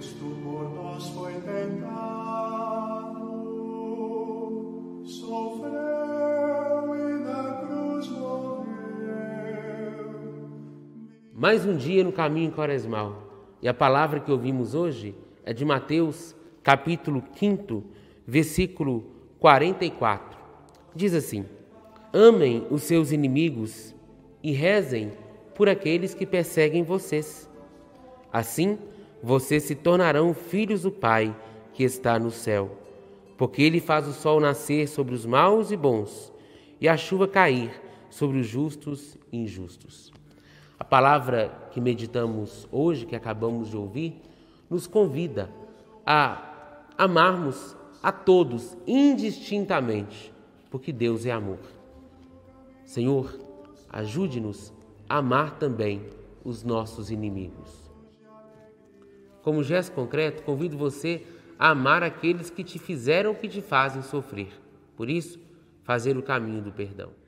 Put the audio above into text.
Cristo por nós foi tentado, sofreu e na cruz morreu. Mais um dia no caminho quaresmal. E a palavra que ouvimos hoje é de Mateus, capítulo 5, versículo 44. Diz assim: Amem os seus inimigos e rezem por aqueles que perseguem vocês. Assim, vocês se tornarão filhos do Pai que está no céu, porque ele faz o sol nascer sobre os maus e bons e a chuva cair sobre os justos e injustos. A palavra que meditamos hoje, que acabamos de ouvir, nos convida a amarmos a todos indistintamente, porque Deus é amor. Senhor, ajude-nos a amar também os nossos inimigos. Como gesto concreto, convido você a amar aqueles que te fizeram o que te fazem sofrer. Por isso, fazer o caminho do perdão.